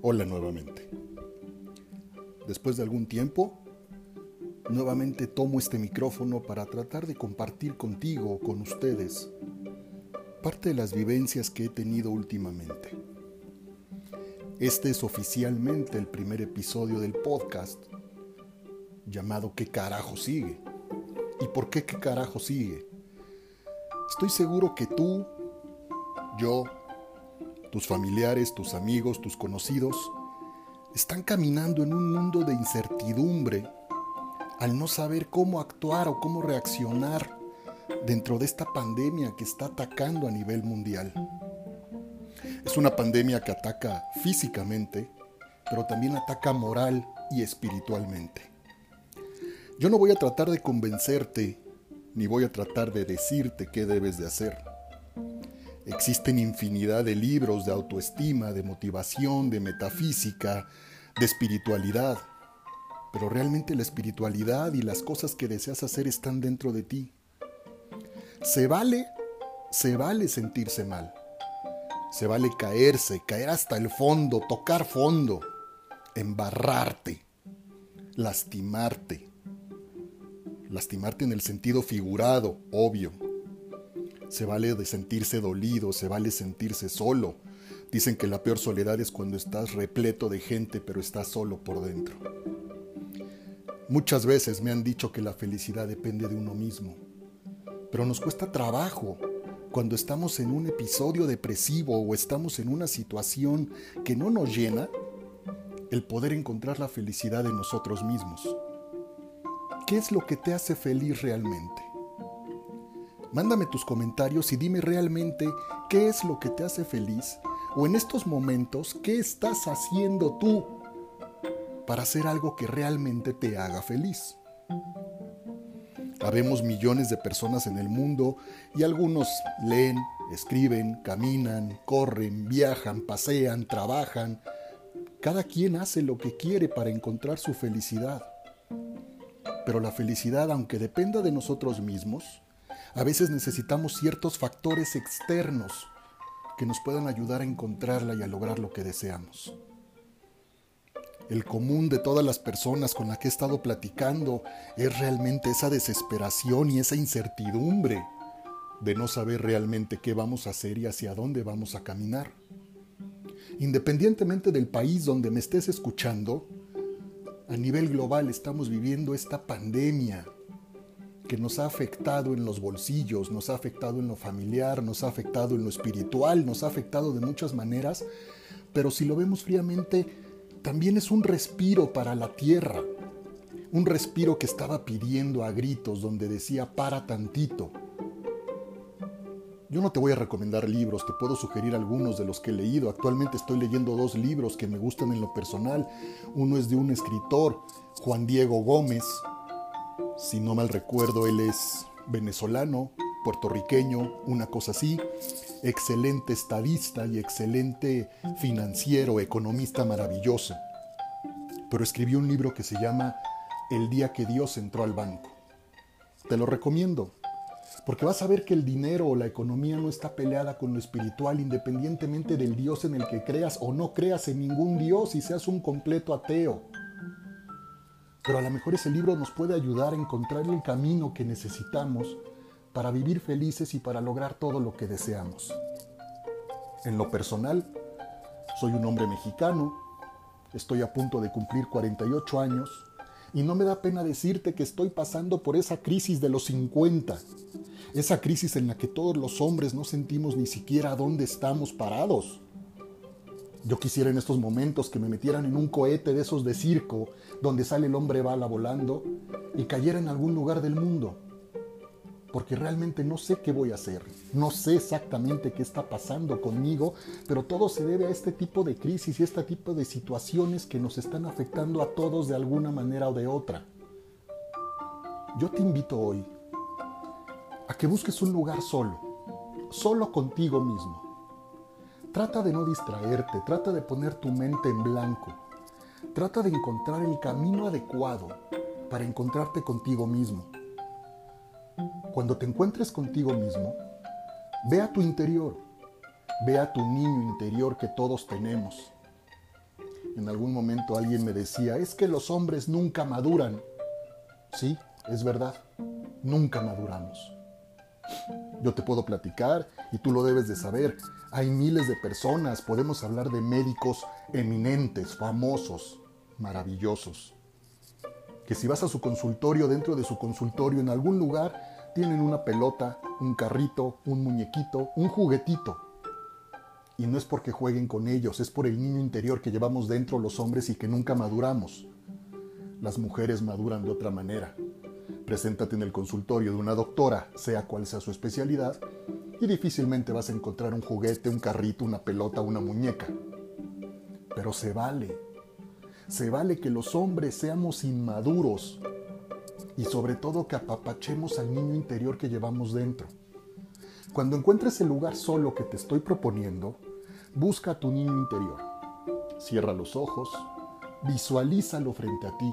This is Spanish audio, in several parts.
Hola nuevamente. Después de algún tiempo, nuevamente tomo este micrófono para tratar de compartir contigo con ustedes parte de las vivencias que he tenido últimamente. Este es oficialmente el primer episodio del podcast llamado ¿Qué carajo sigue? ¿Y por qué qué carajo sigue? Estoy seguro que tú, yo, tus familiares, tus amigos, tus conocidos, están caminando en un mundo de incertidumbre al no saber cómo actuar o cómo reaccionar dentro de esta pandemia que está atacando a nivel mundial. Es una pandemia que ataca físicamente, pero también ataca moral y espiritualmente. Yo no voy a tratar de convencerte, ni voy a tratar de decirte qué debes de hacer. Existen infinidad de libros de autoestima, de motivación, de metafísica, de espiritualidad. Pero realmente la espiritualidad y las cosas que deseas hacer están dentro de ti. Se vale, se vale sentirse mal. Se vale caerse, caer hasta el fondo, tocar fondo, embarrarte, lastimarte. Lastimarte en el sentido figurado, obvio se vale de sentirse dolido, se vale sentirse solo. Dicen que la peor soledad es cuando estás repleto de gente pero estás solo por dentro. Muchas veces me han dicho que la felicidad depende de uno mismo, pero nos cuesta trabajo cuando estamos en un episodio depresivo o estamos en una situación que no nos llena, el poder encontrar la felicidad en nosotros mismos. ¿Qué es lo que te hace feliz realmente? Mándame tus comentarios y dime realmente qué es lo que te hace feliz o en estos momentos qué estás haciendo tú para hacer algo que realmente te haga feliz. Habemos millones de personas en el mundo y algunos leen, escriben, caminan, corren, viajan, pasean, trabajan. Cada quien hace lo que quiere para encontrar su felicidad. Pero la felicidad, aunque dependa de nosotros mismos, a veces necesitamos ciertos factores externos que nos puedan ayudar a encontrarla y a lograr lo que deseamos. El común de todas las personas con las que he estado platicando es realmente esa desesperación y esa incertidumbre de no saber realmente qué vamos a hacer y hacia dónde vamos a caminar. Independientemente del país donde me estés escuchando, a nivel global estamos viviendo esta pandemia que nos ha afectado en los bolsillos, nos ha afectado en lo familiar, nos ha afectado en lo espiritual, nos ha afectado de muchas maneras, pero si lo vemos fríamente, también es un respiro para la tierra, un respiro que estaba pidiendo a gritos, donde decía, para tantito. Yo no te voy a recomendar libros, te puedo sugerir algunos de los que he leído. Actualmente estoy leyendo dos libros que me gustan en lo personal. Uno es de un escritor, Juan Diego Gómez, si no mal recuerdo, él es venezolano, puertorriqueño, una cosa así, excelente estadista y excelente financiero, economista maravilloso. Pero escribió un libro que se llama El día que Dios entró al banco. Te lo recomiendo, porque vas a ver que el dinero o la economía no está peleada con lo espiritual independientemente del Dios en el que creas o no creas en ningún Dios y seas un completo ateo pero a lo mejor ese libro nos puede ayudar a encontrar el camino que necesitamos para vivir felices y para lograr todo lo que deseamos. En lo personal, soy un hombre mexicano, estoy a punto de cumplir 48 años y no me da pena decirte que estoy pasando por esa crisis de los 50, esa crisis en la que todos los hombres no sentimos ni siquiera dónde estamos parados. Yo quisiera en estos momentos que me metieran en un cohete de esos de circo, donde sale el hombre bala volando, y cayera en algún lugar del mundo. Porque realmente no sé qué voy a hacer, no sé exactamente qué está pasando conmigo, pero todo se debe a este tipo de crisis y este tipo de situaciones que nos están afectando a todos de alguna manera o de otra. Yo te invito hoy a que busques un lugar solo, solo contigo mismo Trata de no distraerte, trata de poner tu mente en blanco. Trata de encontrar el camino adecuado para encontrarte contigo mismo. Cuando te encuentres contigo mismo, ve a tu interior, ve a tu niño interior que todos tenemos. En algún momento alguien me decía, es que los hombres nunca maduran. Sí, es verdad, nunca maduramos. Yo te puedo platicar y tú lo debes de saber. Hay miles de personas, podemos hablar de médicos eminentes, famosos, maravillosos, que si vas a su consultorio, dentro de su consultorio, en algún lugar, tienen una pelota, un carrito, un muñequito, un juguetito. Y no es porque jueguen con ellos, es por el niño interior que llevamos dentro los hombres y que nunca maduramos. Las mujeres maduran de otra manera. Preséntate en el consultorio de una doctora, sea cual sea su especialidad, y difícilmente vas a encontrar un juguete, un carrito, una pelota, una muñeca. Pero se vale. Se vale que los hombres seamos inmaduros y sobre todo que apapachemos al niño interior que llevamos dentro. Cuando encuentres el lugar solo que te estoy proponiendo, busca a tu niño interior. Cierra los ojos, visualízalo frente a ti.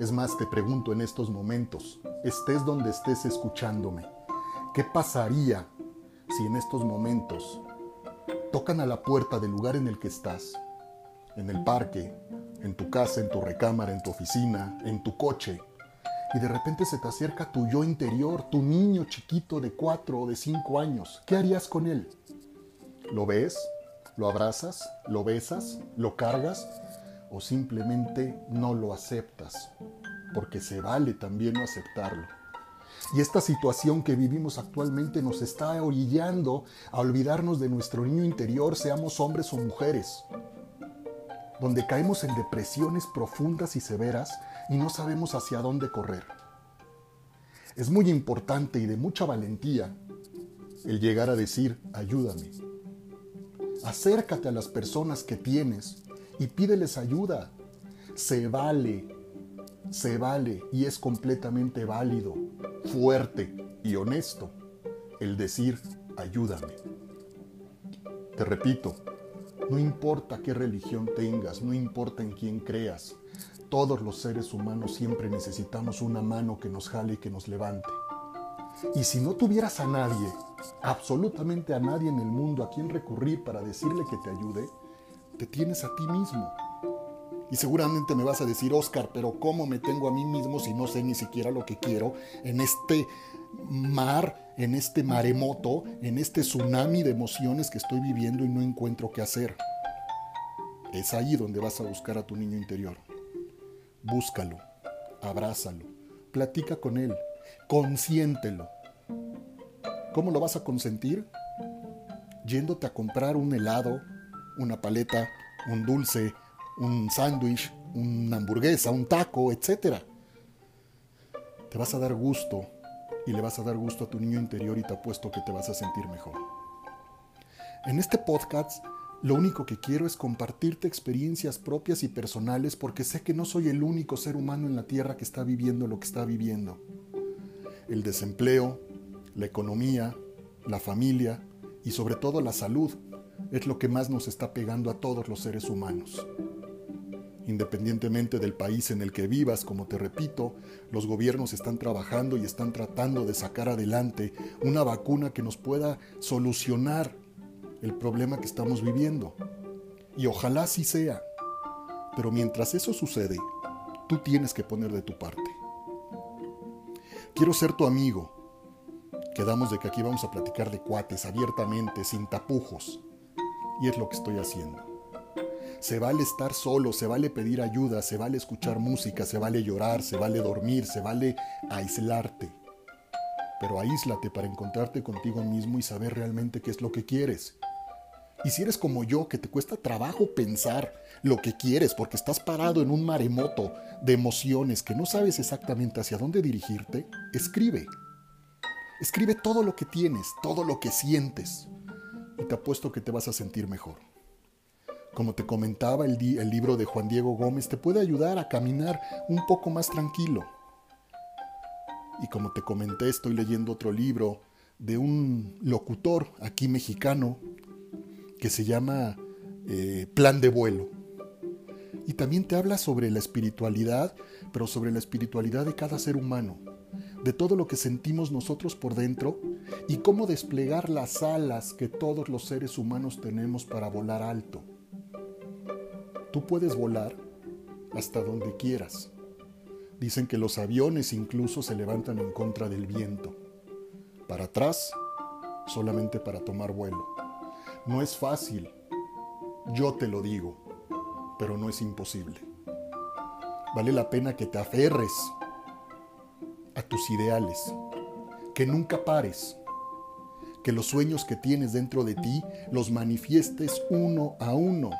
Es más, te pregunto en estos momentos, estés donde estés escuchándome, ¿qué pasaría si en estos momentos tocan a la puerta del lugar en el que estás? En el parque, en tu casa, en tu recámara, en tu oficina, en tu coche, y de repente se te acerca tu yo interior, tu niño chiquito de cuatro o de cinco años. ¿Qué harías con él? ¿Lo ves? ¿Lo abrazas? ¿Lo besas? ¿Lo cargas? ¿O simplemente no lo aceptas? Porque se vale también no aceptarlo. Y esta situación que vivimos actualmente nos está orillando a olvidarnos de nuestro niño interior, seamos hombres o mujeres, donde caemos en depresiones profundas y severas y no sabemos hacia dónde correr. Es muy importante y de mucha valentía el llegar a decir, ayúdame. Acércate a las personas que tienes y pídeles ayuda. Se vale, se vale y es completamente válido, fuerte y honesto el decir, ayúdame. Te repito, no importa qué religión tengas, no importa en quién creas, todos los seres humanos siempre necesitamos una mano que nos jale y que nos levante. Y si no tuvieras a nadie, absolutamente a nadie en el mundo a quien recurrir para decirle que te ayude, te tienes a ti mismo. Y seguramente me vas a decir, Oscar, pero ¿cómo me tengo a mí mismo si no sé ni siquiera lo que quiero en este mar, en este maremoto, en este tsunami de emociones que estoy viviendo y no encuentro qué hacer? Es ahí donde vas a buscar a tu niño interior. Búscalo, abrázalo, platica con él, consiéntelo. ¿Cómo lo vas a consentir? Yéndote a comprar un helado, una paleta, un dulce, un sándwich, una hamburguesa, un taco, etc. Te vas a dar gusto y le vas a dar gusto a tu niño interior y te apuesto que te vas a sentir mejor. En este podcast lo único que quiero es compartirte experiencias propias y personales porque sé que no soy el único ser humano en la Tierra que está viviendo lo que está viviendo. El desempleo, la economía, la familia y sobre todo la salud es lo que más nos está pegando a todos los seres humanos. Independientemente del país en el que vivas, como te repito, los gobiernos están trabajando y están tratando de sacar adelante una vacuna que nos pueda solucionar el problema que estamos viviendo. Y ojalá así sea. Pero mientras eso sucede, tú tienes que poner de tu parte. Quiero ser tu amigo. Quedamos de que aquí vamos a platicar de cuates abiertamente, sin tapujos. Y es lo que estoy haciendo. Se vale estar solo, se vale pedir ayuda, se vale escuchar música, se vale llorar, se vale dormir, se vale aislarte. Pero aíslate para encontrarte contigo mismo y saber realmente qué es lo que quieres y si eres como yo, que te cuesta trabajo pensar lo que quieres porque estás parado en un maremoto de emociones que no sabes exactamente hacia dónde dirigirte, escribe. Escribe todo lo que tienes, todo lo que sientes. Y te apuesto que te vas a sentir mejor. Como te comentaba, el, el libro de Juan Diego Gómez te puede ayudar a caminar un poco más tranquilo. Y como te comenté, estoy leyendo otro libro de un locutor aquí mexicano que se llama eh, Plan de Vuelo. Y también te habla sobre la espiritualidad, pero sobre la espiritualidad de cada ser humano, de todo lo que sentimos nosotros por dentro y cómo desplegar las alas que todos los seres humanos tenemos para volar alto. Tú puedes volar hasta donde quieras. Dicen que los aviones incluso se levantan en contra del viento. Para atrás, solamente para tomar vuelo. No es fácil, yo te lo digo, pero no es imposible. Vale la pena que te aferres a tus ideales, que nunca pares, que los sueños que tienes dentro de ti los manifiestes uno a uno.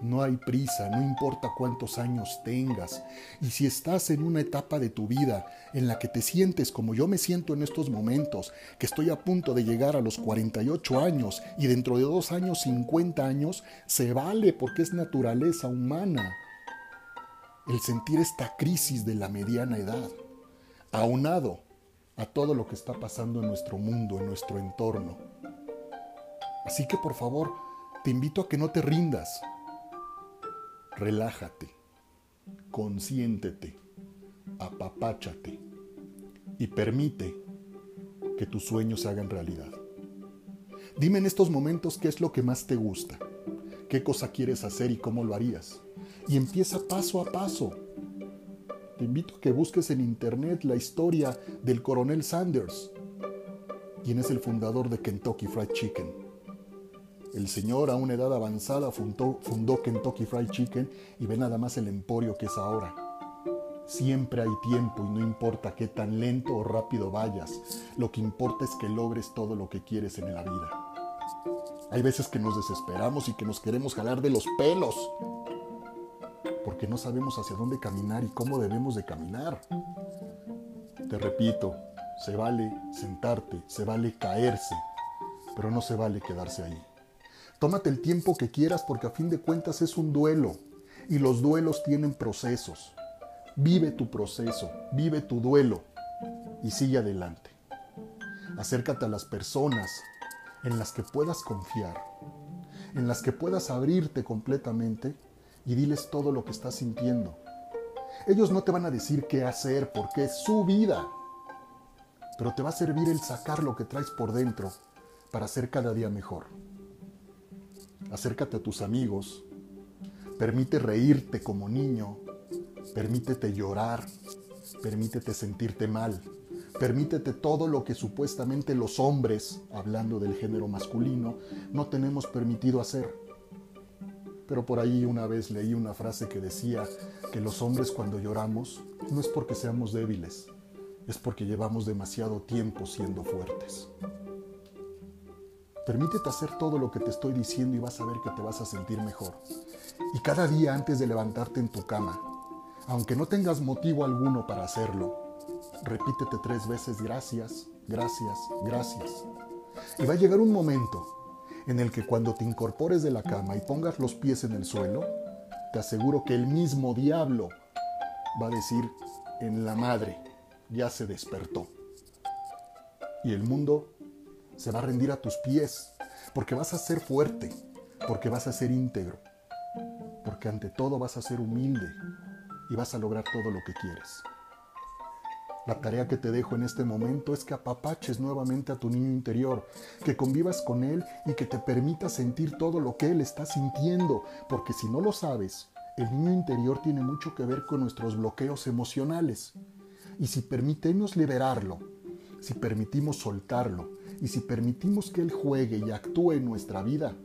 No hay prisa, no importa cuántos años tengas. Y si estás en una etapa de tu vida en la que te sientes como yo me siento en estos momentos, que estoy a punto de llegar a los 48 años y dentro de dos años 50 años, se vale porque es naturaleza humana el sentir esta crisis de la mediana edad, aunado a todo lo que está pasando en nuestro mundo, en nuestro entorno. Así que por favor, te invito a que no te rindas, relájate, consiéntete, apapáchate y permite que tus sueños se hagan realidad. Dime en estos momentos qué es lo que más te gusta, qué cosa quieres hacer y cómo lo harías. Y empieza paso a paso. Te invito a que busques en internet la historia del coronel Sanders, quien es el fundador de Kentucky Fried Chicken el señor a una edad avanzada fundó, Kentucky Fried Chicken y ve nada más el emporio que es ahora. Siempre hay tiempo y no importa qué tan lento o rápido vayas, lo que importa es que logres todo lo que quieres en la vida. Hay veces que nos desesperamos y que nos queremos jalar de los pelos, porque no sabemos hacia dónde caminar y cómo debemos de caminar. Te repito, se vale sentarte, se vale caerse, pero no se vale quedarse ahí. Tómate el tiempo que quieras porque a fin de cuentas es un duelo y los duelos tienen procesos. Vive tu proceso, vive tu duelo y sigue adelante. Acércate a las personas en las que puedas confiar, en las que puedas abrirte completamente y diles todo lo que estás sintiendo. Ellos no te van a decir qué hacer porque es su vida, pero te va a servir el sacar lo que traes por dentro para ser cada día mejor acércate a tus amigos, permite reírte como niño, permítete llorar, permítete sentirte mal, permítete todo lo que supuestamente los hombres, hablando del género masculino, no tenemos permitido hacer. Pero por ahí una vez leí una frase que decía que los hombres cuando lloramos no es porque seamos débiles, es porque llevamos demasiado tiempo siendo fuertes. Permítete hacer todo lo que te estoy diciendo y vas a ver que te vas a sentir mejor. Y cada día antes de levantarte en tu cama, aunque no tengas motivo alguno para hacerlo, repítete tres veces gracias, gracias, gracias. Y va a llegar un momento en el que cuando te incorpores de la cama y pongas los pies en el suelo, te aseguro que el mismo diablo va a decir, en la madre, ya se despertó. Y el mundo se va a rendir a tus pies, porque vas a ser fuerte, porque vas a ser íntegro, porque ante todo vas a ser humilde y vas a lograr todo lo que quieres. La tarea que te dejo en este momento es que apapaches nuevamente a tu niño interior, que convivas con él y que te permita sentir todo lo que él está sintiendo, porque si no lo sabes, el niño interior tiene mucho que ver con nuestros bloqueos emocionales. Y si permitimos liberarlo, si permitimos soltarlo, y si permitimos que Él juegue y actúe en nuestra vida,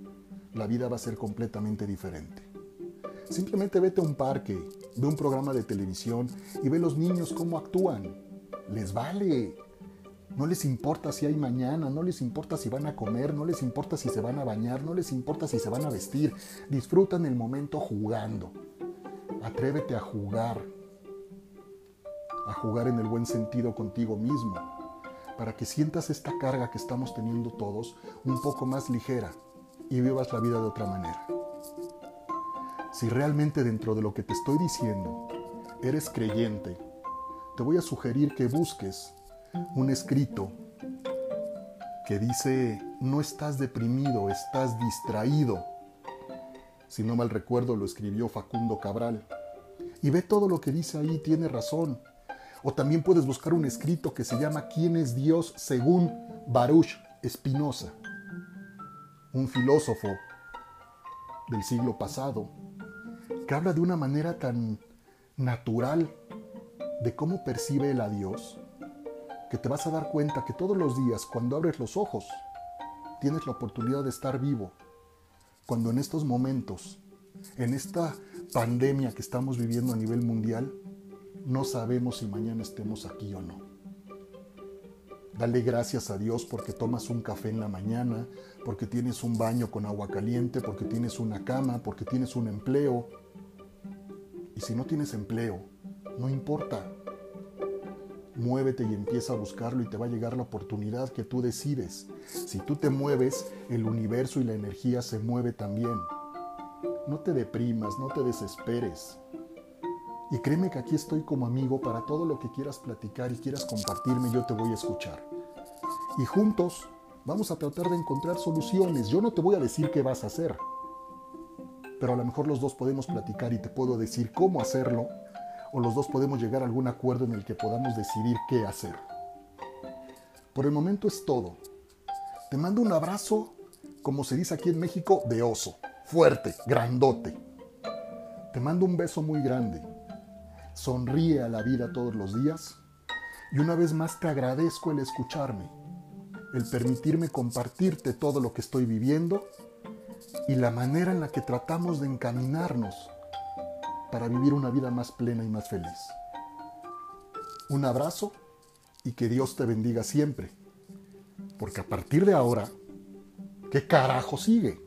la vida va a ser completamente diferente. Simplemente vete a un parque, ve un programa de televisión y ve los niños cómo actúan. Les vale. No les importa si hay mañana, no les importa si van a comer, no les importa si se van a bañar, no les importa si se van a vestir. Disfrutan el momento jugando. Atrévete a jugar. A jugar en el buen sentido contigo mismo para que sientas esta carga que estamos teniendo todos un poco más ligera y vivas la vida de otra manera. Si realmente dentro de lo que te estoy diciendo eres creyente, te voy a sugerir que busques un escrito que dice, no estás deprimido, estás distraído. Si no mal recuerdo, lo escribió Facundo Cabral. Y ve todo lo que dice ahí, tiene razón. O también puedes buscar un escrito que se llama ¿Quién es Dios? según Baruch Spinoza, un filósofo del siglo pasado que habla de una manera tan natural de cómo percibe el adiós, que te vas a dar cuenta que todos los días cuando abres los ojos tienes la oportunidad de estar vivo, cuando en estos momentos, en esta pandemia que estamos viviendo a nivel mundial, no sabemos si mañana estemos aquí o no. Dale gracias a Dios porque tomas un café en la mañana, porque tienes un baño con agua caliente, porque tienes una cama, porque tienes un empleo. Y si no tienes empleo, no importa. Muévete y empieza a buscarlo y te va a llegar la oportunidad que tú decides. Si tú te mueves, el universo y la energía se mueve también. No te deprimas, no te desesperes. Y créeme que aquí estoy como amigo para todo lo que quieras platicar y quieras compartirme, yo te voy a escuchar. Y juntos vamos a tratar de encontrar soluciones. Yo no te voy a decir qué vas a hacer, pero a lo mejor los dos podemos platicar y te puedo decir cómo hacerlo, o los dos podemos llegar a algún acuerdo en el que podamos decidir qué hacer. Por el momento es todo. Te mando un abrazo, como se dice aquí en México, de oso, fuerte, grandote. Te mando un beso muy grande sonríe a la vida todos los días. Y una vez más te agradezco el escucharme, el permitirme compartirte todo lo que estoy viviendo y la manera en la que tratamos de encaminarnos para vivir una vida más plena y más feliz. Un abrazo y que Dios te bendiga siempre, porque a partir de ahora, ¿qué carajo sigue?